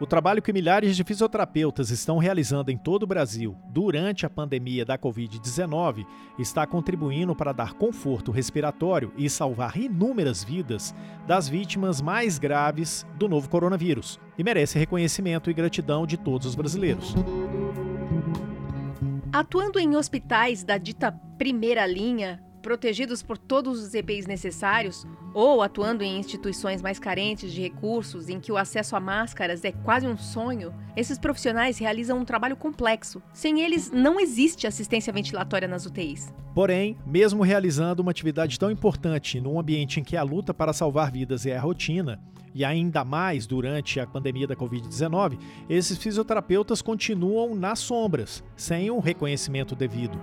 O trabalho que milhares de fisioterapeutas estão realizando em todo o Brasil durante a pandemia da Covid-19 está contribuindo para dar conforto respiratório e salvar inúmeras vidas das vítimas mais graves do novo coronavírus e merece reconhecimento e gratidão de todos os brasileiros. Atuando em hospitais da dita primeira linha, protegidos por todos os EPIs necessários, ou atuando em instituições mais carentes de recursos em que o acesso a máscaras é quase um sonho, esses profissionais realizam um trabalho complexo. Sem eles, não existe assistência ventilatória nas UTIs. Porém, mesmo realizando uma atividade tão importante num ambiente em que a luta para salvar vidas é a rotina, e ainda mais durante a pandemia da Covid-19, esses fisioterapeutas continuam nas sombras, sem um reconhecimento devido.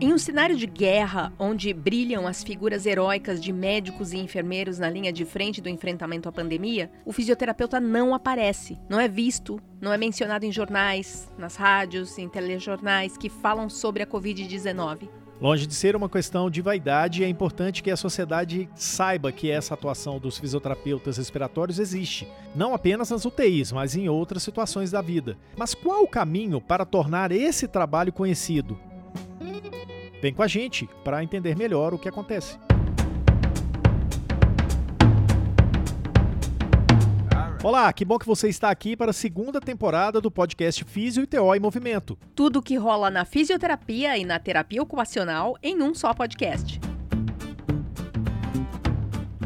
Em um cenário de guerra, onde brilham as figuras heróicas de médicos e enfermeiros na linha de frente do enfrentamento à pandemia, o fisioterapeuta não aparece, não é visto, não é mencionado em jornais, nas rádios, em telejornais que falam sobre a Covid-19. Longe de ser uma questão de vaidade, é importante que a sociedade saiba que essa atuação dos fisioterapeutas respiratórios existe, não apenas nas UTIs, mas em outras situações da vida. Mas qual o caminho para tornar esse trabalho conhecido? Vem com a gente para entender melhor o que acontece. Olá, que bom que você está aqui para a segunda temporada do podcast Físio e TO em Movimento. Tudo que rola na fisioterapia e na terapia ocupacional em um só podcast.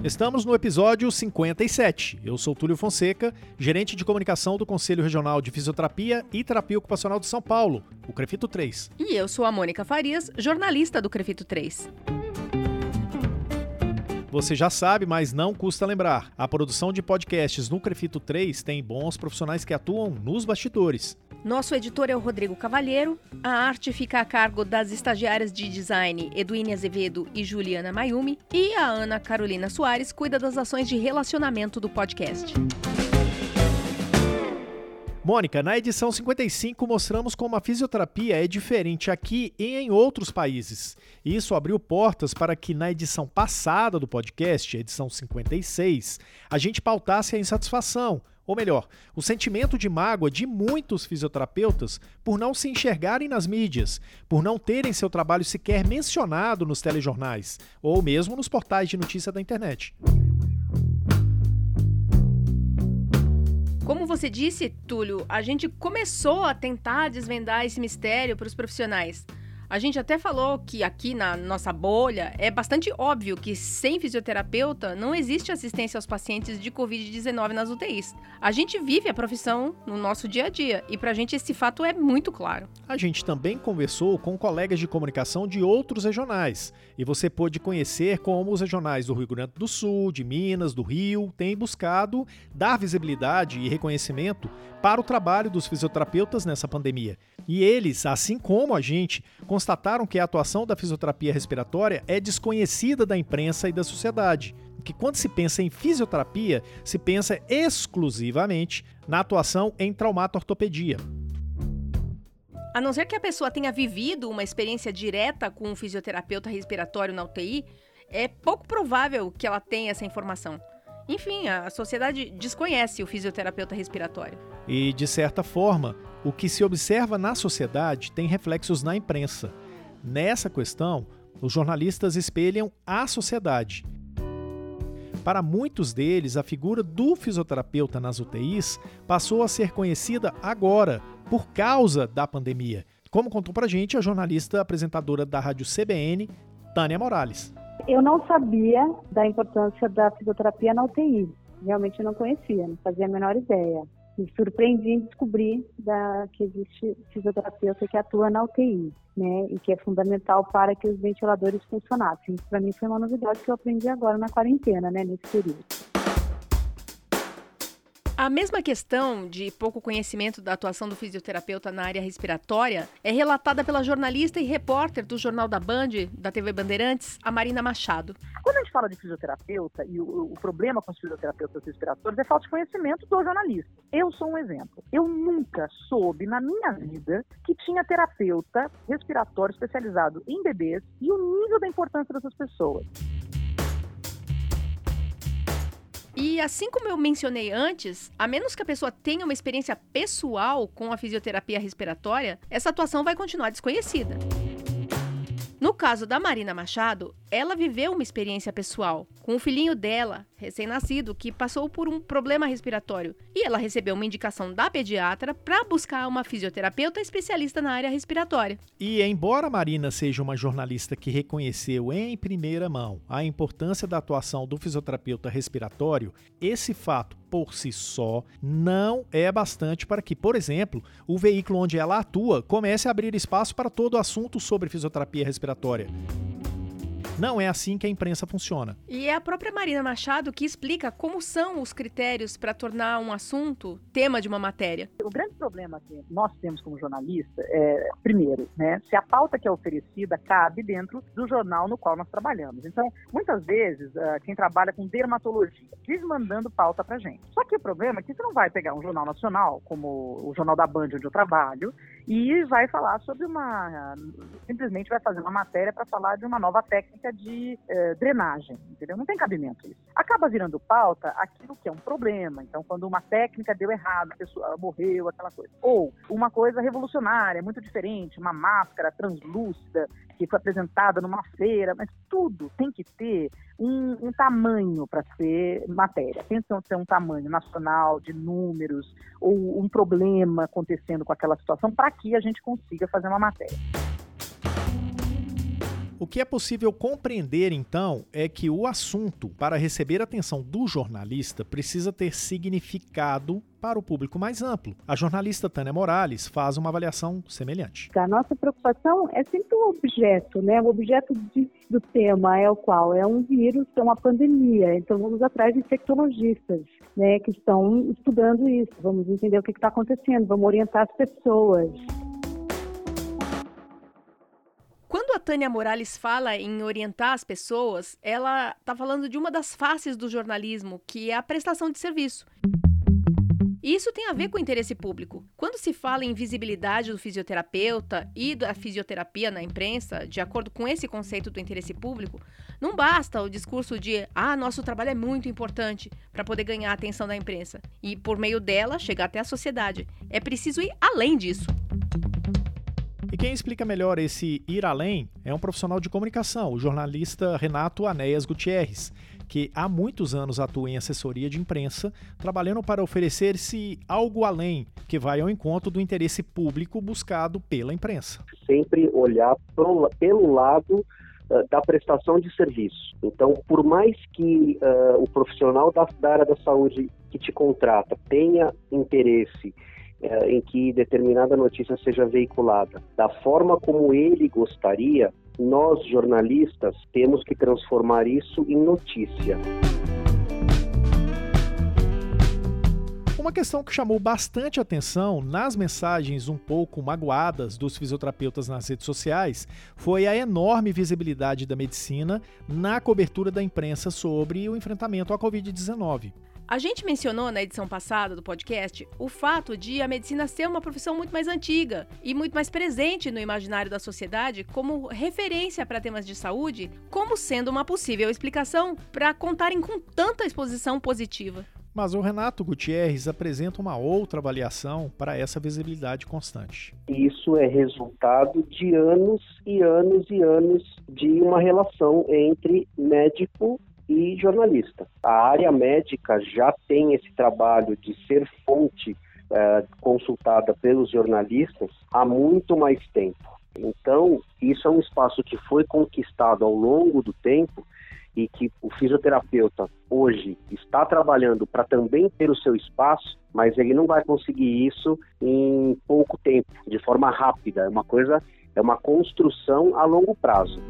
Estamos no episódio 57. Eu sou Túlio Fonseca, gerente de comunicação do Conselho Regional de Fisioterapia e Terapia Ocupacional de São Paulo, o Crefito 3. E eu sou a Mônica Farias, jornalista do Crefito 3. Você já sabe, mas não custa lembrar. A produção de podcasts no Crefito 3 tem bons profissionais que atuam nos bastidores. Nosso editor é o Rodrigo Cavalheiro. A arte fica a cargo das estagiárias de design Eduine Azevedo e Juliana Mayumi. E a Ana Carolina Soares cuida das ações de relacionamento do podcast. Mônica, na edição 55 mostramos como a fisioterapia é diferente aqui e em outros países. Isso abriu portas para que na edição passada do podcast, edição 56, a gente pautasse a insatisfação, ou melhor, o sentimento de mágoa de muitos fisioterapeutas por não se enxergarem nas mídias, por não terem seu trabalho sequer mencionado nos telejornais ou mesmo nos portais de notícia da internet. Como você disse, Túlio, a gente começou a tentar desvendar esse mistério para os profissionais. A gente até falou que aqui na nossa bolha é bastante óbvio que sem fisioterapeuta não existe assistência aos pacientes de Covid-19 nas UTIs. A gente vive a profissão no nosso dia a dia e pra gente esse fato é muito claro. A gente também conversou com colegas de comunicação de outros regionais e você pôde conhecer como os regionais do Rio Grande do Sul, de Minas, do Rio têm buscado dar visibilidade e reconhecimento para o trabalho dos fisioterapeutas nessa pandemia. E eles, assim como a gente, constataram que a atuação da fisioterapia respiratória é desconhecida da imprensa e da sociedade. Que quando se pensa em fisioterapia, se pensa exclusivamente na atuação em traumato-ortopedia. A não ser que a pessoa tenha vivido uma experiência direta com um fisioterapeuta respiratório na UTI, é pouco provável que ela tenha essa informação. Enfim, a sociedade desconhece o fisioterapeuta respiratório. E, de certa forma, o que se observa na sociedade tem reflexos na imprensa. Nessa questão, os jornalistas espelham a sociedade. Para muitos deles, a figura do fisioterapeuta nas UTIs passou a ser conhecida agora, por causa da pandemia, como contou para gente a jornalista apresentadora da rádio CBN, Tânia Morales. Eu não sabia da importância da fisioterapia na UTI. Realmente não conhecia, não fazia a menor ideia. Me surpreendi em descobrir da, que existe fisioterapeuta que atua na UTI, né, e que é fundamental para que os ventiladores funcionassem. Para mim foi uma novidade que eu aprendi agora na quarentena, né, nesse período. A mesma questão de pouco conhecimento da atuação do fisioterapeuta na área respiratória é relatada pela jornalista e repórter do Jornal da Band, da TV Bandeirantes, a Marina Machado. Quando a gente fala de fisioterapeuta, e o, o problema com os fisioterapeutas respiradores é falta de conhecimento do jornalista. Eu sou um exemplo. Eu nunca soube na minha vida que tinha terapeuta respiratório especializado em bebês e o nível da importância dessas pessoas. E assim como eu mencionei antes, a menos que a pessoa tenha uma experiência pessoal com a fisioterapia respiratória, essa atuação vai continuar desconhecida. No caso da Marina Machado, ela viveu uma experiência pessoal com o filhinho dela, recém-nascido, que passou por um problema respiratório. E ela recebeu uma indicação da pediatra para buscar uma fisioterapeuta especialista na área respiratória. E embora Marina seja uma jornalista que reconheceu em primeira mão a importância da atuação do fisioterapeuta respiratório, esse fato por si só não é bastante para que, por exemplo, o veículo onde ela atua comece a abrir espaço para todo o assunto sobre fisioterapia respiratória. Não é assim que a imprensa funciona. E é a própria Marina Machado que explica como são os critérios para tornar um assunto tema de uma matéria. O grande problema que nós temos como jornalista é, primeiro, né, se a pauta que é oferecida cabe dentro do jornal no qual nós trabalhamos. Então, muitas vezes, uh, quem trabalha com dermatologia diz mandando pauta para gente. Só que o problema é que você não vai pegar um jornal nacional, como o Jornal da Band, onde eu trabalho, e vai falar sobre uma. simplesmente vai fazer uma matéria para falar de uma nova técnica de eh, drenagem, entendeu? Não tem cabimento isso. Acaba virando pauta aquilo que é um problema. Então, quando uma técnica deu errado, a pessoa morreu, aquela coisa. Ou uma coisa revolucionária, muito diferente, uma máscara translúcida que foi apresentada numa feira, mas tudo tem que ter um, um tamanho para ser matéria. Que ter um tamanho nacional, de números, ou um problema acontecendo com aquela situação, para que a gente consiga fazer uma matéria. O que é possível compreender, então, é que o assunto, para receber a atenção do jornalista, precisa ter significado para o público mais amplo. A jornalista Tânia Morales faz uma avaliação semelhante. A nossa preocupação é sempre o objeto, né? O objeto de, do tema é o qual? É um vírus, é uma pandemia. Então vamos atrás de infectologistas, né? Que estão estudando isso. Vamos entender o que está acontecendo, vamos orientar as pessoas. Quando a Tânia Morales fala em orientar as pessoas, ela está falando de uma das faces do jornalismo, que é a prestação de serviço. E isso tem a ver com o interesse público. Quando se fala em visibilidade do fisioterapeuta e da fisioterapia na imprensa, de acordo com esse conceito do interesse público, não basta o discurso de ah, nosso trabalho é muito importante para poder ganhar a atenção da imprensa e, por meio dela, chegar até a sociedade. É preciso ir além disso. Quem explica melhor esse ir além é um profissional de comunicação, o jornalista Renato Anéas Gutierrez, que há muitos anos atua em assessoria de imprensa, trabalhando para oferecer-se algo além, que vai ao encontro do interesse público buscado pela imprensa. Sempre olhar pro, pelo lado uh, da prestação de serviço. Então, por mais que uh, o profissional da, da área da saúde que te contrata tenha interesse é, em que determinada notícia seja veiculada da forma como ele gostaria, nós jornalistas temos que transformar isso em notícia. Uma questão que chamou bastante atenção nas mensagens um pouco magoadas dos fisioterapeutas nas redes sociais foi a enorme visibilidade da medicina na cobertura da imprensa sobre o enfrentamento à Covid-19. A gente mencionou na edição passada do podcast o fato de a medicina ser uma profissão muito mais antiga e muito mais presente no imaginário da sociedade como referência para temas de saúde, como sendo uma possível explicação para contarem com tanta exposição positiva. Mas o Renato Gutierrez apresenta uma outra avaliação para essa visibilidade constante. Isso é resultado de anos e anos e anos de uma relação entre médico e jornalista. A área médica já tem esse trabalho de ser fonte é, consultada pelos jornalistas há muito mais tempo. Então, isso é um espaço que foi conquistado ao longo do tempo e que o fisioterapeuta hoje está trabalhando para também ter o seu espaço, mas ele não vai conseguir isso em pouco tempo, de forma rápida. É uma coisa, é uma construção a longo prazo.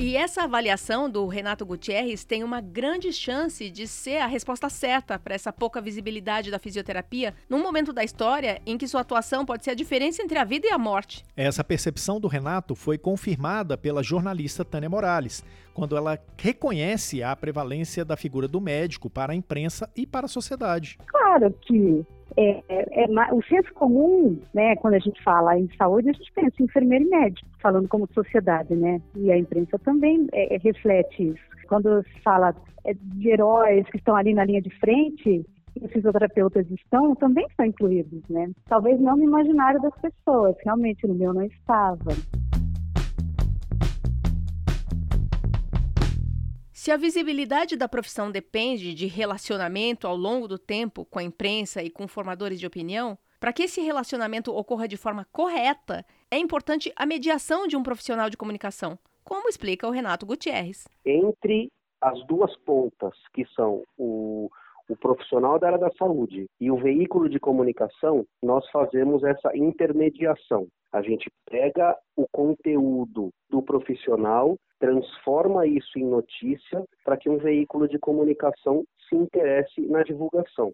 E essa avaliação do Renato Gutierrez tem uma grande chance de ser a resposta certa para essa pouca visibilidade da fisioterapia num momento da história em que sua atuação pode ser a diferença entre a vida e a morte. Essa percepção do Renato foi confirmada pela jornalista Tânia Morales, quando ela reconhece a prevalência da figura do médico para a imprensa e para a sociedade. Claro que é, é, o senso comum, né, quando a gente fala em saúde, a gente pensa em enfermeiro e médico, falando como sociedade, né? E a imprensa também é, é reflete isso. quando se fala é, de heróis que estão ali na linha de frente, e os fisioterapeutas estão, também são incluídos, né? Talvez não no imaginário das pessoas, realmente no meu não estava. Se a visibilidade da profissão depende de relacionamento ao longo do tempo com a imprensa e com formadores de opinião, para que esse relacionamento ocorra de forma correta, é importante a mediação de um profissional de comunicação, como explica o Renato Gutierrez. Entre as duas pontas, que são o, o profissional da área da saúde e o veículo de comunicação, nós fazemos essa intermediação. A gente pega o conteúdo do profissional, transforma isso em notícia para que um veículo de comunicação se interesse na divulgação.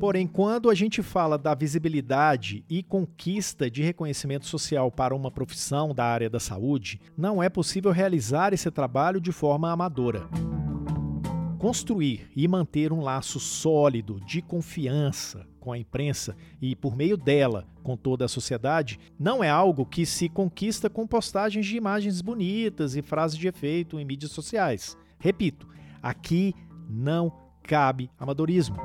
Porém, quando a gente fala da visibilidade e conquista de reconhecimento social para uma profissão da área da saúde, não é possível realizar esse trabalho de forma amadora. Construir e manter um laço sólido de confiança com a imprensa e, por meio dela, com toda a sociedade, não é algo que se conquista com postagens de imagens bonitas e frases de efeito em mídias sociais. Repito, aqui não cabe amadorismo.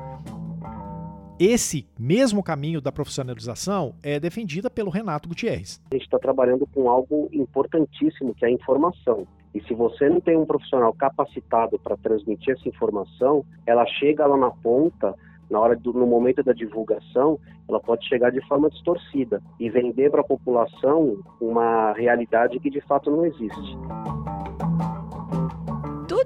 Esse mesmo caminho da profissionalização é defendida pelo Renato Gutierrez. A gente está trabalhando com algo importantíssimo, que é a informação. E se você não tem um profissional capacitado para transmitir essa informação, ela chega lá na ponta, na hora do, no momento da divulgação, ela pode chegar de forma distorcida e vender para a população uma realidade que de fato não existe.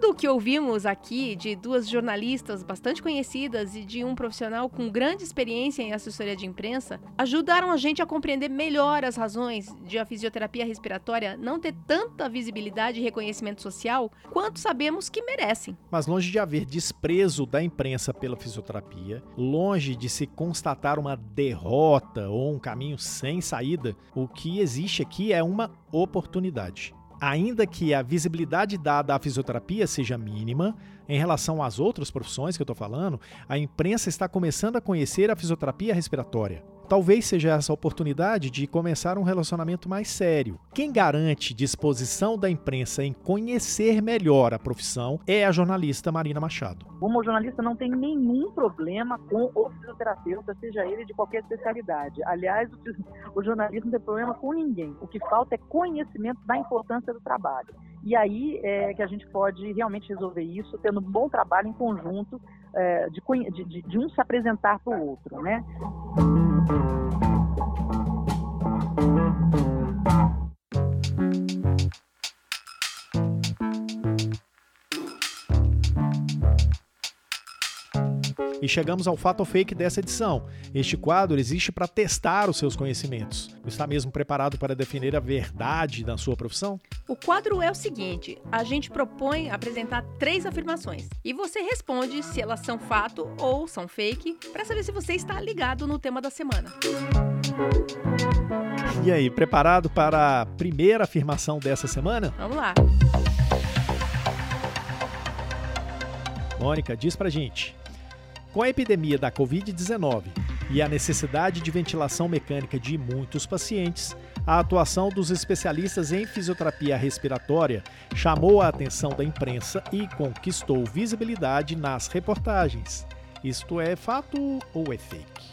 Tudo o que ouvimos aqui de duas jornalistas bastante conhecidas e de um profissional com grande experiência em assessoria de imprensa ajudaram a gente a compreender melhor as razões de a fisioterapia respiratória não ter tanta visibilidade e reconhecimento social quanto sabemos que merecem. Mas longe de haver desprezo da imprensa pela fisioterapia, longe de se constatar uma derrota ou um caminho sem saída, o que existe aqui é uma oportunidade ainda que a visibilidade dada à fisioterapia seja mínima, em relação às outras profissões que eu estou falando, a imprensa está começando a conhecer a fisioterapia respiratória. Talvez seja essa a oportunidade de começar um relacionamento mais sério. Quem garante disposição da imprensa em conhecer melhor a profissão é a jornalista Marina Machado. Como jornalista não tem nenhum problema com o fisioterapeuta, seja ele de qualquer especialidade. Aliás, o, jornalismo não tem problema com ninguém. O que falta é conhecimento da importância do trabalho. E aí é que a gente pode realmente resolver isso tendo um bom trabalho em conjunto, é, de, de, de um se apresentar para o outro, né? E chegamos ao fato ou fake dessa edição. Este quadro existe para testar os seus conhecimentos. Está mesmo preparado para definir a verdade da sua profissão? O quadro é o seguinte: a gente propõe apresentar três afirmações e você responde se elas são fato ou são fake, para saber se você está ligado no tema da semana. E aí, preparado para a primeira afirmação dessa semana? Vamos lá. Mônica, diz pra gente. Com a epidemia da Covid-19 e a necessidade de ventilação mecânica de muitos pacientes, a atuação dos especialistas em fisioterapia respiratória chamou a atenção da imprensa e conquistou visibilidade nas reportagens. Isto é fato ou é fake?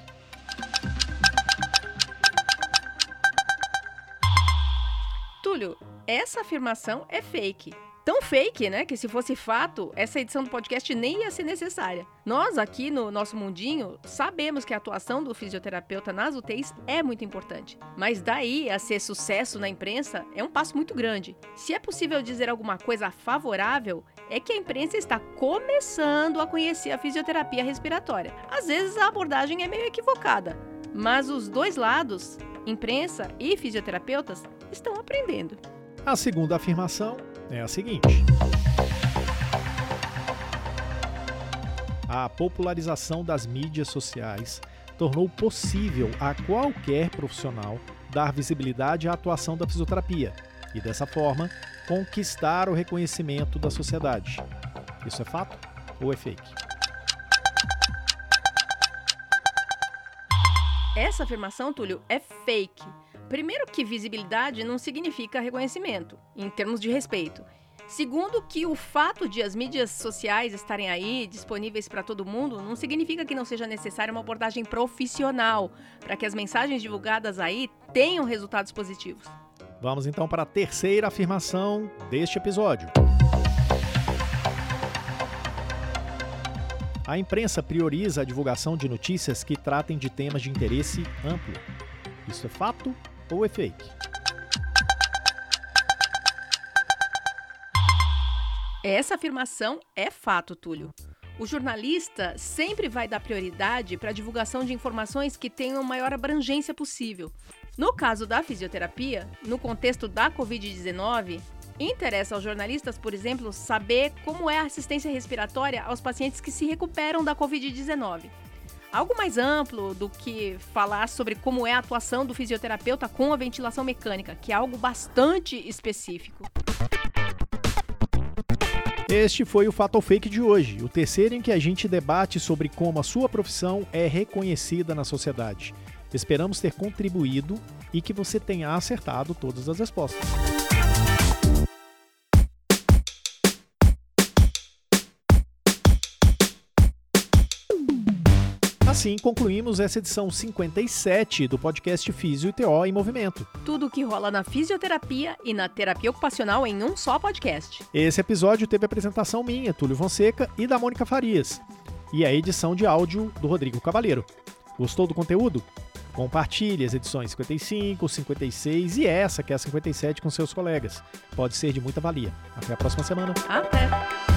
Túlio, essa afirmação é fake tão fake, né? Que se fosse fato, essa edição do podcast nem ia ser necessária. Nós, aqui no nosso mundinho, sabemos que a atuação do fisioterapeuta nas UTIs é muito importante. Mas daí a ser sucesso na imprensa é um passo muito grande. Se é possível dizer alguma coisa favorável, é que a imprensa está começando a conhecer a fisioterapia respiratória. Às vezes a abordagem é meio equivocada, mas os dois lados, imprensa e fisioterapeutas, estão aprendendo. A segunda afirmação é a seguinte: a popularização das mídias sociais tornou possível a qualquer profissional dar visibilidade à atuação da fisioterapia e, dessa forma, conquistar o reconhecimento da sociedade. Isso é fato ou é fake? Essa afirmação, Túlio, é fake primeiro que visibilidade não significa reconhecimento, em termos de respeito. Segundo, que o fato de as mídias sociais estarem aí, disponíveis para todo mundo, não significa que não seja necessária uma abordagem profissional para que as mensagens divulgadas aí tenham resultados positivos. Vamos então para a terceira afirmação deste episódio. A imprensa prioriza a divulgação de notícias que tratem de temas de interesse amplo. Isso é fato ou é fake? Essa afirmação é fato, Túlio. O jornalista sempre vai dar prioridade para a divulgação de informações que tenham maior abrangência possível. No caso da fisioterapia, no contexto da Covid-19, interessa aos jornalistas, por exemplo, saber como é a assistência respiratória aos pacientes que se recuperam da Covid-19. Algo mais amplo do que falar sobre como é a atuação do fisioterapeuta com a ventilação mecânica, que é algo bastante específico. Este foi o Fato ou Fake de hoje, o terceiro em que a gente debate sobre como a sua profissão é reconhecida na sociedade. Esperamos ter contribuído e que você tenha acertado todas as respostas. Assim concluímos essa edição 57 do podcast Físio e TO em Movimento. Tudo o que rola na fisioterapia e na terapia ocupacional em um só podcast. Esse episódio teve a apresentação minha, Túlio Fonseca, e da Mônica Farias, e a edição de áudio do Rodrigo Cavaleiro. Gostou do conteúdo? Compartilhe as edições 55, 56 e essa, que é a 57, com seus colegas. Pode ser de muita valia. Até a próxima semana. Até!